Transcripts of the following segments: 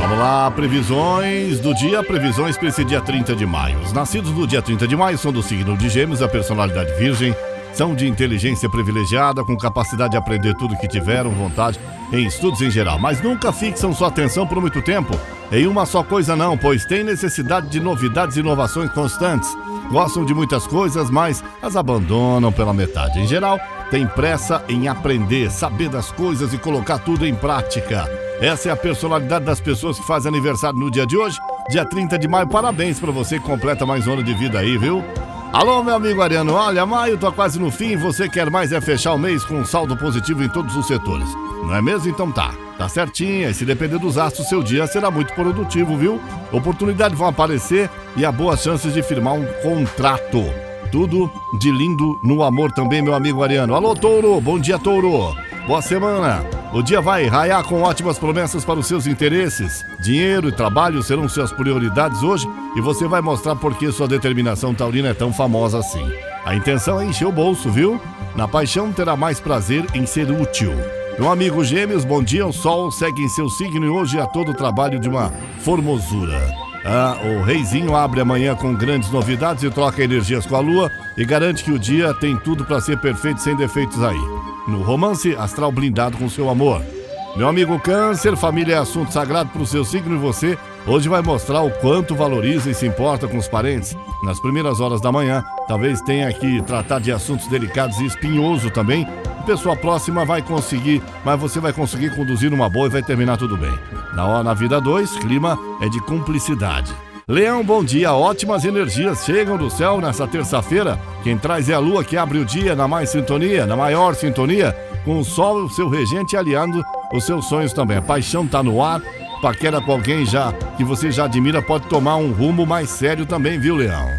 Vamos lá, previsões do dia, previsões para esse dia 30 de maio. Os nascidos no dia 30 de maio são do signo de Gêmeos, a personalidade virgem, são de inteligência privilegiada, com capacidade de aprender tudo que tiveram vontade em estudos em geral, mas nunca fixam sua atenção por muito tempo em uma só coisa não, pois têm necessidade de novidades e inovações constantes. Gostam de muitas coisas, mas as abandonam pela metade. Em geral, têm pressa em aprender, saber das coisas e colocar tudo em prática. Essa é a personalidade das pessoas que fazem aniversário no dia de hoje, dia 30 de maio. Parabéns para você que completa mais um ano de vida aí, viu? Alô, meu amigo Ariano, olha, maio tá quase no fim e você quer mais é fechar o mês com um saldo positivo em todos os setores. Não é mesmo? Então tá. Tá certinho, e se depender dos astros, seu dia será muito produtivo, viu? Oportunidades vão aparecer e há boas chances de firmar um contrato. Tudo de lindo no amor também, meu amigo Ariano. Alô, Touro, bom dia, Touro. Boa semana. O dia vai raiar com ótimas promessas para os seus interesses. Dinheiro e trabalho serão suas prioridades hoje e você vai mostrar por que sua determinação taurina é tão famosa assim. A intenção é encher o bolso, viu? Na paixão terá mais prazer em ser útil. Meu amigo Gêmeos, bom dia. O sol segue em seu signo e hoje há todo o trabalho de uma formosura. Ah, o reizinho abre amanhã com grandes novidades e troca energias com a lua e garante que o dia tem tudo para ser perfeito sem defeitos aí. No romance, astral blindado com seu amor. Meu amigo Câncer, família é assunto sagrado para o seu signo e você hoje vai mostrar o quanto valoriza e se importa com os parentes. Nas primeiras horas da manhã, talvez tenha que tratar de assuntos delicados e espinhoso também. Pessoa próxima vai conseguir, mas você vai conseguir conduzir uma boa e vai terminar tudo bem. Na hora na vida 2, clima é de cumplicidade. Leão, bom dia. Ótimas energias chegam do céu nessa terça-feira. Quem traz é a lua que abre o dia na mais sintonia, na maior sintonia, com o sol, o seu regente aliando os seus sonhos também. A paixão tá no ar. Paquera com alguém já que você já admira pode tomar um rumo mais sério também, viu, Leão?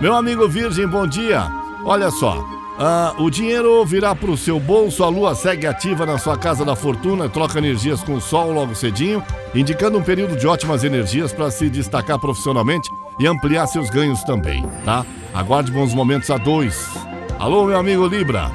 Meu amigo Virgem, bom dia. Olha só, ah, o dinheiro virá para o seu bolso, a lua segue ativa na sua casa da fortuna, troca energias com o sol logo cedinho, indicando um período de ótimas energias para se destacar profissionalmente e ampliar seus ganhos também, tá? Aguarde bons momentos a dois. Alô, meu amigo Libra.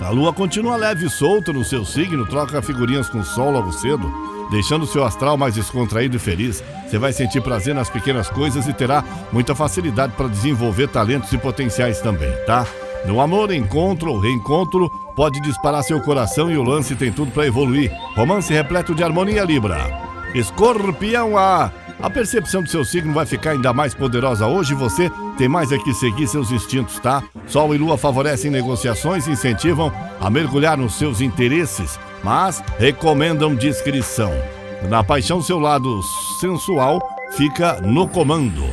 A lua continua leve e solta no seu signo, troca figurinhas com o sol logo cedo, deixando seu astral mais descontraído e feliz. Você vai sentir prazer nas pequenas coisas e terá muita facilidade para desenvolver talentos e potenciais também, tá? No amor, encontro ou reencontro pode disparar seu coração e o lance tem tudo para evoluir. Romance repleto de harmonia, Libra. Escorpião, a, a percepção do seu signo vai ficar ainda mais poderosa hoje. Você tem mais é que seguir seus instintos, tá? Sol e Lua favorecem negociações e incentivam a mergulhar nos seus interesses, mas recomendam discrição. Na paixão, seu lado sensual fica no comando.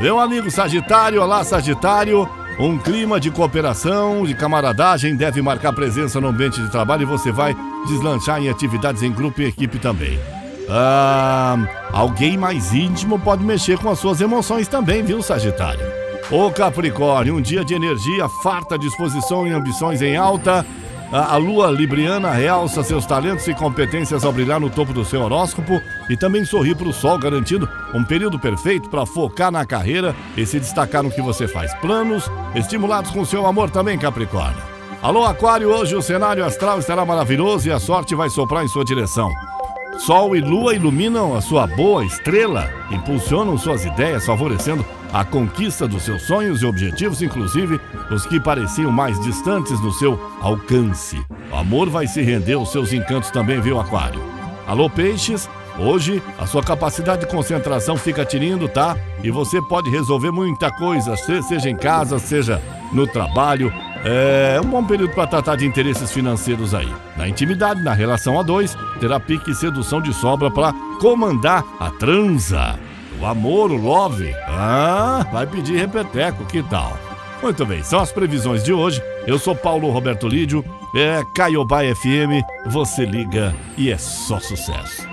Meu amigo Sagitário, olá Sagitário. Um clima de cooperação, de camaradagem deve marcar presença no ambiente de trabalho e você vai deslanchar em atividades em grupo e equipe também. Ah, alguém mais íntimo pode mexer com as suas emoções também, viu, Sagitário? Ô Capricórnio, um dia de energia, farta disposição e ambições em alta. A, a lua libriana realça seus talentos e competências ao brilhar no topo do seu horóscopo e também sorrir para o sol, garantindo um período perfeito para focar na carreira e se destacar no que você faz. Planos estimulados com seu amor também, Capricórnio. Alô, Aquário, hoje o cenário astral estará maravilhoso e a sorte vai soprar em sua direção. Sol e lua iluminam a sua boa estrela, impulsionam suas ideias, favorecendo a conquista dos seus sonhos e objetivos, inclusive os que pareciam mais distantes no seu alcance. O amor vai se render aos seus encantos também, viu, Aquário? Alô, peixes? Hoje a sua capacidade de concentração fica tinindo, tá? E você pode resolver muita coisa, seja em casa, seja no trabalho. É um bom período para tratar de interesses financeiros aí. Na intimidade, na relação a dois, terá pique e sedução de sobra para comandar a transa. O amor, o love. Ah, vai pedir repeteco, que tal? Muito bem, são as previsões de hoje. Eu sou Paulo Roberto Lídio, é Caiobá FM, você liga e é só sucesso.